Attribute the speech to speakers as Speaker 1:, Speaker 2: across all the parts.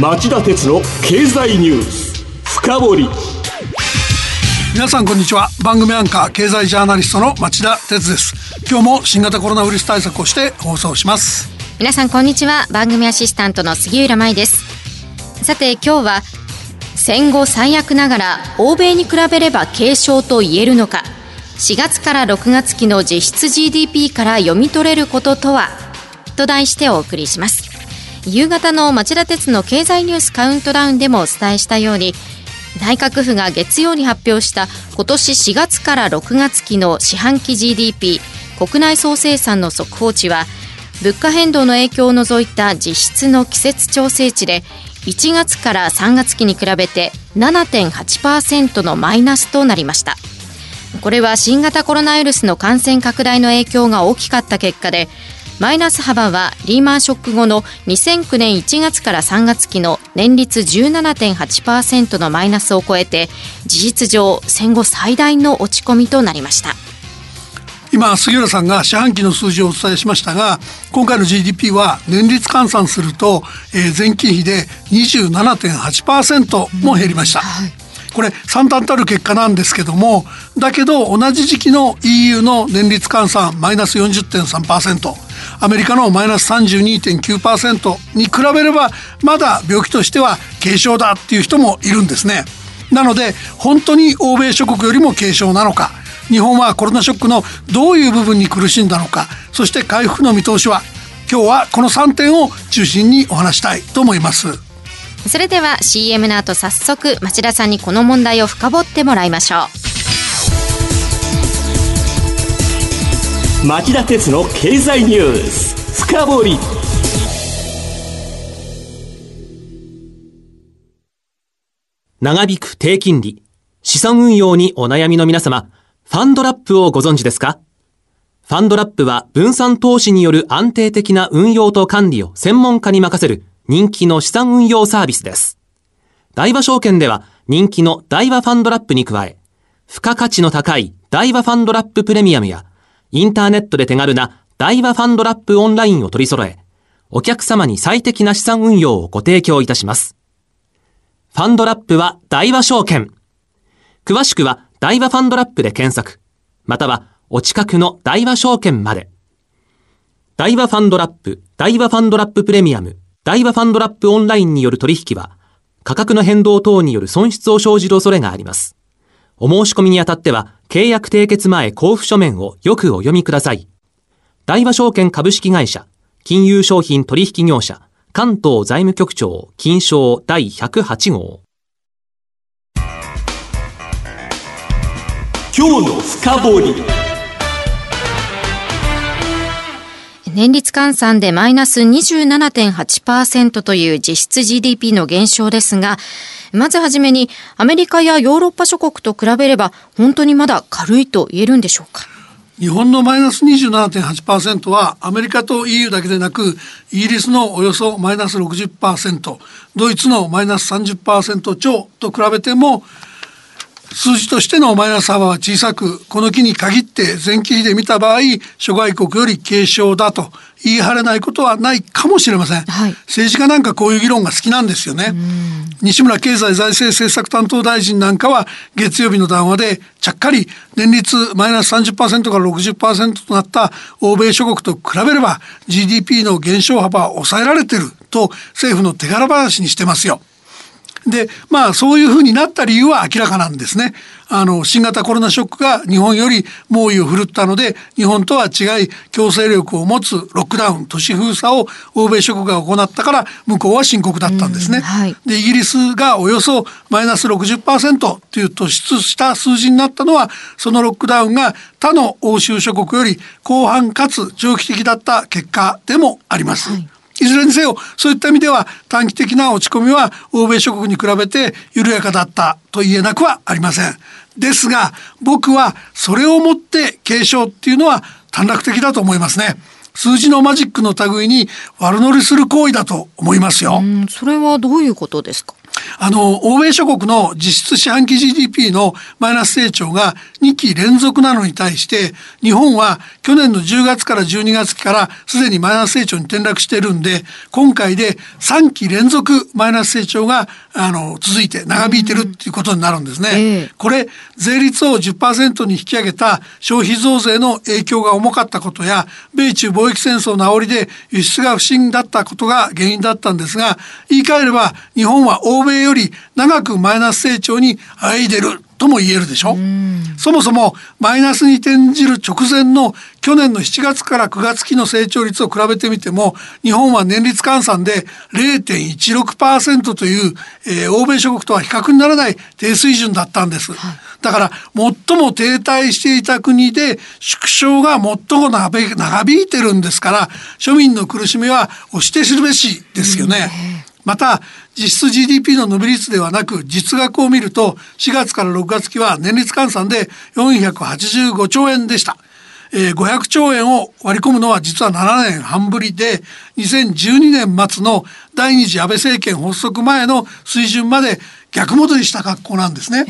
Speaker 1: 町田鉄の経済ニュース。深掘り。
Speaker 2: 皆さんこんにちは。番組アンカー経済ジャーナリストの町田鉄です。今日も新型コロナウイルス対策をして放送します。
Speaker 3: 皆さんこんにちは。番組アシスタントの杉浦舞です。さて今日は戦後最悪ながら欧米に比べれば軽症と言えるのか。4月から6月期の実質 GDP から読み取れることとは？と題してお送りします夕方の町田鉄の経済ニュースカウントダウンでもお伝えしたように内閣府が月曜に発表した今年4月から6月期の四半期 GDP 国内総生産の速報値は物価変動の影響を除いた実質の季節調整値で1月から3月期に比べて7.8%のマイナスとなりました。これは新型コロナウイルスの感染拡大の影響が大きかった結果でマイナス幅はリーマンショック後の2009年1月から3月期の年率17.8%のマイナスを超えて事実上戦後最大の落ち込みとなりました。
Speaker 2: 今杉浦さんが四半期の数字をお伝えしましたが今回の GDP は年率換算すると、えー、前期比で27.8%も減りました。うんはい。これ惨憺たる結果なんですけどもだけど同じ時期の EU の年率換算マイナス40.3%アメリカのマイナス32.9%に比べればまだ病気としては軽症だっていう人もいるんですね。なので本当に欧米諸国よりも軽症なのか日本はコロナショックのどういう部分に苦しんだのかそして回復の見通しは今日はこの3点を中心にお話したいと思います。
Speaker 3: それでは CM の後早速町田さんにこの問題を深掘ってもらいましょ
Speaker 1: う町田鉄の経済ニュース。深掘り。
Speaker 4: 長引く低金利。資産運用にお悩みの皆様。ファンドラップをご存知ですか？ファンドラップは分散投資による安定的な運用と管理を専門家に任せる人気の資産運用サービスです。大和証券では人気の大和ファンドラップに加え、付加価値の高い大和ファンドラッププレミアムや、インターネットで手軽な大和ファンドラップオンラインを取り揃え、お客様に最適な資産運用をご提供いたします。ファンドラップは大和証券。詳しくは大和ファンドラップで検索、またはお近くの大和証券まで。大和ファンドラップ、大和ファンドラッププレミアム、大和ファンドラップオンラインによる取引は、価格の変動等による損失を生じる恐れがあります。お申し込みにあたっては、契約締結前交付書面をよくお読みください。大和証券株式会社、金融商品取引業者、関東財務局長、金賞第108号。
Speaker 1: 今日の深掘り。
Speaker 3: 年率換算でマイナス27.8%という実質 GDP の減少ですが、まずはじめにアメリカやヨーロッパ諸国と比べれば本当にまだ軽いと言えるんでしょうか？
Speaker 2: 日本のマイナス27.8%はアメリカと EU だけでなくイギリスのおよそマイナス60%ドイツのマイナス30%超と比べても数字としてのマイナス幅は小さく、この期に限って前期比で見た場合、諸外国より軽症だと言い張れないことはないかもしれません。はい、政治家なんかこういう議論が好きなんですよね。西村経済財政政策担当大臣なんかは月曜日の談話でちゃっかり年率マイナス30%から60%となった欧米諸国と比べれば GDP の減少幅は抑えられてると政府の手柄話にしてますよ。でまあそういうふうになった理由は明らかなんですね。あの新型コロナショックが日本より猛威を振るったので日本とは違い強制力を持つロックダウン都市封鎖を欧米諸国が行ったから向こうは深刻だったんですね。はい、でイギリスがおよそマイナス60%という突出した数字になったのはそのロックダウンが他の欧州諸国より広範かつ長期的だった結果でもあります。はいいずれにせよそういった意味では短期的な落ち込みは欧米諸国に比べて緩やかだったと言えなくはありません。ですが僕はそれをもって継承っていうのは短絡的だと思いますね。数字のマジックの類に悪乗りする行為だと思いますよ。
Speaker 3: それはどういうことですか？
Speaker 2: あの、欧米諸国の実質四半期 GDP のマイナス成長が2期連続なのに対して、日本は去年の10月から12月期からすでにマイナス成長に転落しているんで、今回で3期連続マイナス成長が、あの、続いて長引いてるっていうことになるんですね。これ、税率を10%に引き上げた消費増税の影響が重かったことや、米中貿易戦争の煽りで輸出が不振だったことが原因だったんですが、言い換えれば日本は欧米より長くマイナス成長にあいでるとも言えるでしょ？そもそもマイナスに転じる直前の去年の7月から9月期の成長率を比べてみても日本は年率換算で0.16%という、えー、欧米諸国とは比較にならない低水準だったんです。はい、だから最も停滞していた国で縮小が最も長引いてるんですから庶民の苦しみは押して知るべしですよね。また実質 GDP の伸び率ではなく実額を見ると4月から6月期は年率換算で485兆円でした。えー、500兆円を割り込むのは実は7年半ぶりで2012年末の第2次安倍政権発足前の水準まで逆戻りした格好なんですね。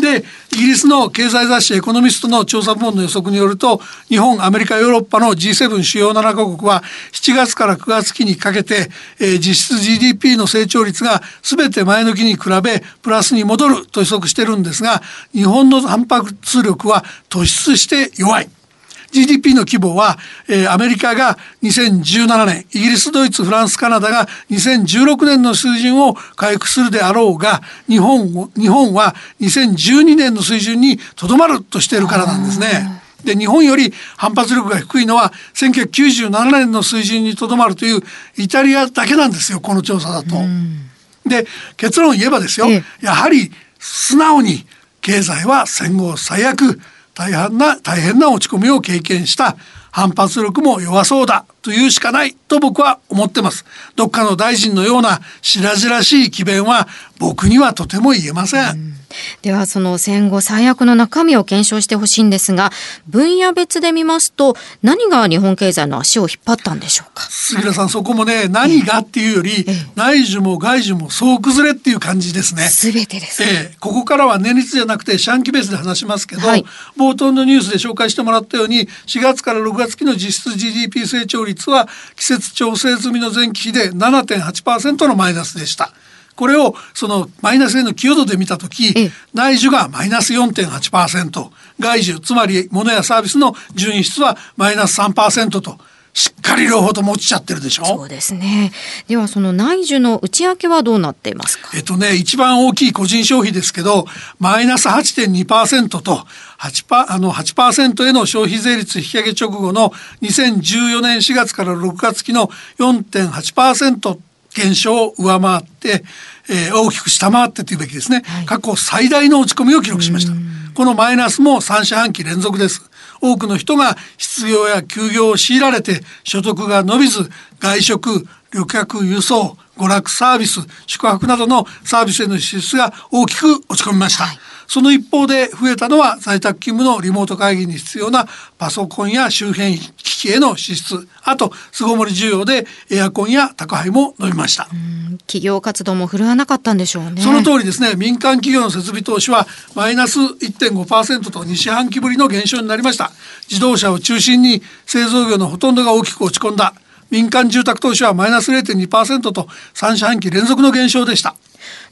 Speaker 2: でイギリスの経済雑誌エコノミストの調査部門の予測によると日本アメリカヨーロッパの G7 主要7カ国は7月から9月期にかけて、えー、実質 GDP の成長率が全て前の期に比べプラスに戻ると予測してるんですが日本の反発力は突出して弱い。GDP の規模は、えー、アメリカが2017年イギリスドイツフランスカナダが2016年の水準を回復するであろうが日本日本は2012年の水準にとどまるとしているからなんですね。で日本より反発力が低いのは1997年の水準にとどまるというイタリアだけなんですよこの調査だと。で結論言えばですよやはり素直に経済は戦後最悪大変な大変な落ち込みを経験した反発力も弱そうだというしかないと僕は思ってます。どっかの大臣のような白々しい奇弁は僕にはとても言えませ。ん
Speaker 3: ではその戦後最悪の中身を検証してほしいんですが分野別で見ますと何が日本経済の足を引っ張ったんでしょうか？
Speaker 2: 杉浦さんそこもね何がっていうより、内需も外需も総崩れっていう感じですね。
Speaker 3: 全てです、
Speaker 2: ええ、ここからは年率じゃなくて四半期ベースで話しますけど、はい、冒頭のニュースで紹介してもらったように4月から6月期の実質 GDP 成長率は季節調整済みの前期比で7.8%のマイナスでした。これをそのマイナスへの寄与度で見た時内需がマイナス4.8%外需つまり物やサービスの純輸出はマイナス3%と。しっかり両方と持ちちゃってるでしょ？
Speaker 3: そうですね。ではその内需の内訳はどうなっていますか？
Speaker 2: えっとね、一番大きい個人消費ですけど、マイナス8.2%と8%パあの8%への消費税率引き上げ直後の2014年4月から6月期の4.8%減少を上回って、えー、大きく下回ってというべきですね、はい、過去最大の落ち込みを記録しました。このマイナスも3四半期連続です。多くの人が失業や休業を強いられて所得が伸びず外食旅客輸送娯楽サービス宿泊などのサービスへの支出が大きく落ち込みました、はい。その一方で増えたのは在宅勤務のリモート会議に必要なパソコンや周辺機器への支出。あと巣ごもり需要でエアコンや宅配も伸びました。
Speaker 3: 企業活動も振るわなかったんでしょうね。
Speaker 2: その通りですね。民間企業の設備投資はマイナス1.5%と2四半期ぶりの減少になりました。自動車を中心に製造業のほとんどが大きく落ち込んだ民間住宅投資はマイナス0.2%と3四半期連続の減少でした。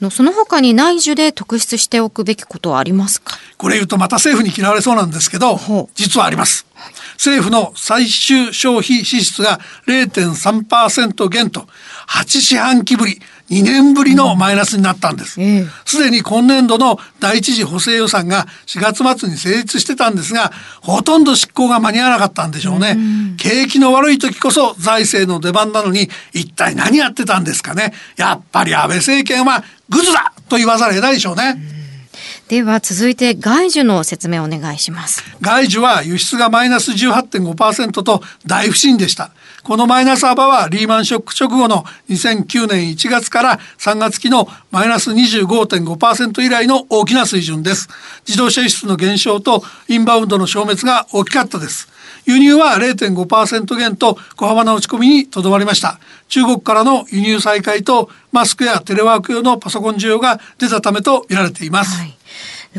Speaker 3: のその他に内需で特筆しておくべきことはありますか？
Speaker 2: これ言うとまた政府に嫌われそうなんですけど実はあります、政府の最終消費支出が0.3%減と8四半期ぶり2年ぶりのマイナスになったんです。す、で、に今年度の第一次補正予算が4月末に成立してたんですが、ほとんど執行が間に合わなかったんでしょうね。景気の悪い時こそ財政の出番なのに、一体何やってたんですかね。やっぱり安倍政権はグズだと言わざるを得ないでしょうね。
Speaker 3: では続いて外需の説明をお願いします。
Speaker 2: 外需は輸出がマイナス18.5%と大不振でした。このマイナス幅はリーマンショック直後の2009年1月から3月期のマイナス25.5%以来の大きな水準です。自動車輸出の減少とインバウンドの消滅が大きかったです。輸入は0.5%減と小幅な落ち込みにとどまりました。中国からの輸入再開とマスクやテレワーク用のパソコン需要が出たためと見られています、はい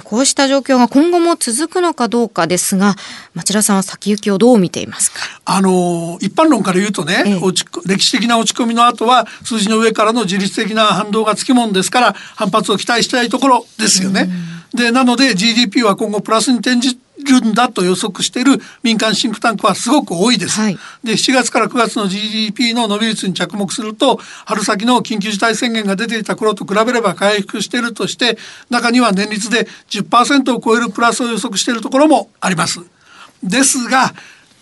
Speaker 3: こうした状況が今後も続くのかどうかですが、町田さんは先行きをどう見ていますか？
Speaker 2: あの一般論から言うとね、ええ、歴史的な落ち込みの後は数字の上からの自律的な反動がつきもんですから反発を期待したいところですよね。でなので GDP は今後プラスに転じるんだと予測している民間シンクタンクはすごく多いです。はい、で7月から9月の GDP の伸び率に着目すると春先の緊急事態宣言が出ていた頃と比べれば回復しているとして中には年率で10%を超えるプラスを予測しているところもあります。ですが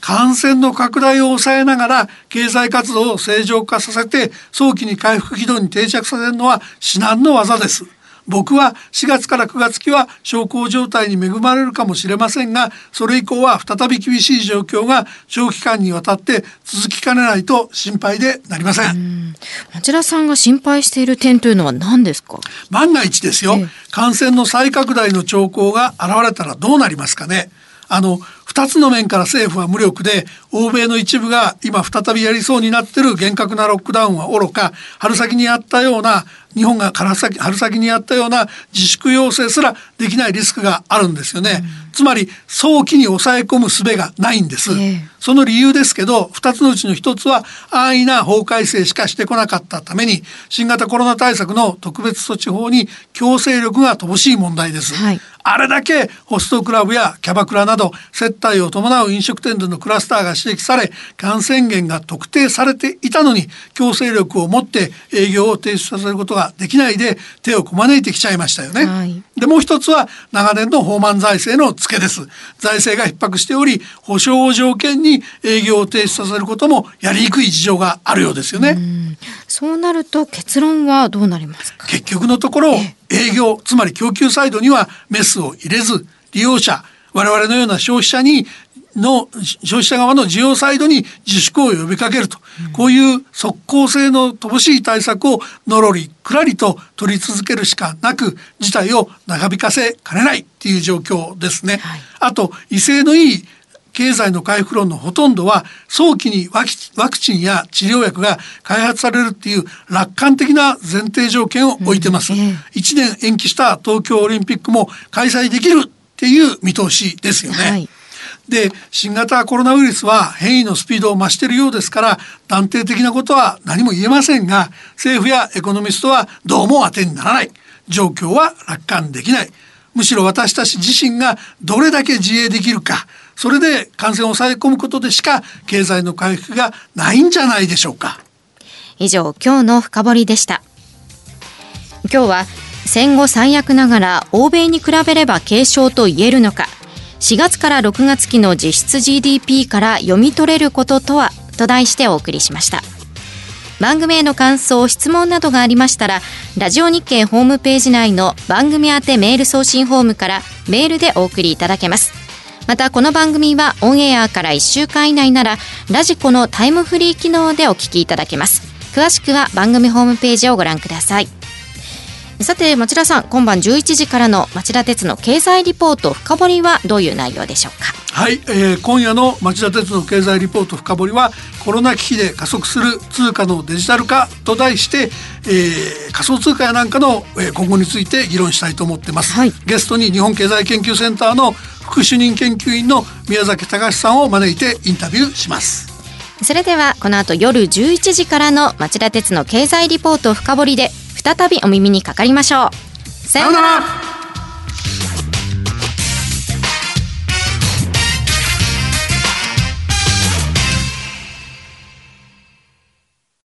Speaker 2: 感染の拡大を抑えながら経済活動を正常化させて早期に回復軌道に定着させるのは至難の業です。僕は4月から9月期は小康状態に恵まれるかもしれませんがそれ以降は再び厳しい状況が長期間にわたって続きかねないと心配でなりません。
Speaker 3: 町田さんが心配している点というのは何ですか？
Speaker 2: 万が一ですよ、感染の再拡大の兆候が現れたらどうなりますかね。あの2つの面から政府は無力で欧米の一部が今再びやりそうになってる厳格なロックダウンはおろか。春先にやったような日本が春先春先にやったような自粛要請すらできないリスクがあるんですよね、うん、つまり早期に抑え込む術がないんです、えー、その理由ですけど2つのうちの1つは安易な法改正しかしてこなかったために新型コロナ対策の特別措置法に強制力が乏しい問題です、はい、あれだけホストクラブやキャバクラなど接待を伴う飲食店でのクラスターが指摘され感染源が特定されていたのに強制力を持って営業を停止させることができないで手をこまねいてきちゃいましたよね。はい、でもう一つは長年の放満財政のツケです。財政が逼迫しており保証を条件に営業を停止させることもやりにくい事情があるようですよね。
Speaker 3: うそうなると結論はどうなりますか？
Speaker 2: 結局のところ営業つまり供給サイドにはメスを入れず利用者我々のような消費者にの消費者側の需要サイドに自粛を呼びかけると、うん、こういう即効性の乏しい対策をのろりくらりと取り続けるしかなく事態を長引かせかねないっていう状況ですね。はい、あと威勢のいい経済の回復論のほとんどは早期にワクチンや治療薬が開発されるっていう楽観的な前提条件を置いてます。うん、1年延期した東京オリンピックも開催できるっていう見通しですよね。はい。で新型コロナウイルスは変異のスピードを増しているようですから断定的なことは何も言えませんが政府やエコノミストはどうも当てにならない。状況は楽観できない。むしろ私たち自身がどれだけ自衛できるかそれで感染を抑え込むことでしか経済の回復がないんじゃないでしょうか。
Speaker 3: 以上今日の深掘りでした。今日は戦後最悪ながら欧米に比べれば軽症と言えるのか。4月から6月期の実質 GDP から読み取れることとはと題してお送りしました。番組への感想質問などがありましたらラジオ日経ホームページ内の番組宛てメール送信フォームからメールでお送りいただけます。またこの番組はオンエアから1週間以内ならラジコのタイムフリー機能でお聞きいただけます。詳しくは番組ホームページをご覧ください。さて町田さん今晩11時からの町田鉄の経済リポート深掘りはどういう内容でしょうか？
Speaker 2: はい、えー、今夜の町田鉄の経済リポート深掘りはコロナ危機で加速する通貨のデジタル化と題して、えー、仮想通貨やなんかの今後について議論したいと思ってます、はい、ゲストに日本経済研究センターの副主任研究員の宮崎隆さんを招いてインタビューします。
Speaker 3: それではこの後夜11時からの町田鉄の経済リポート深掘りで再びお耳にかかりましょう。さようなら。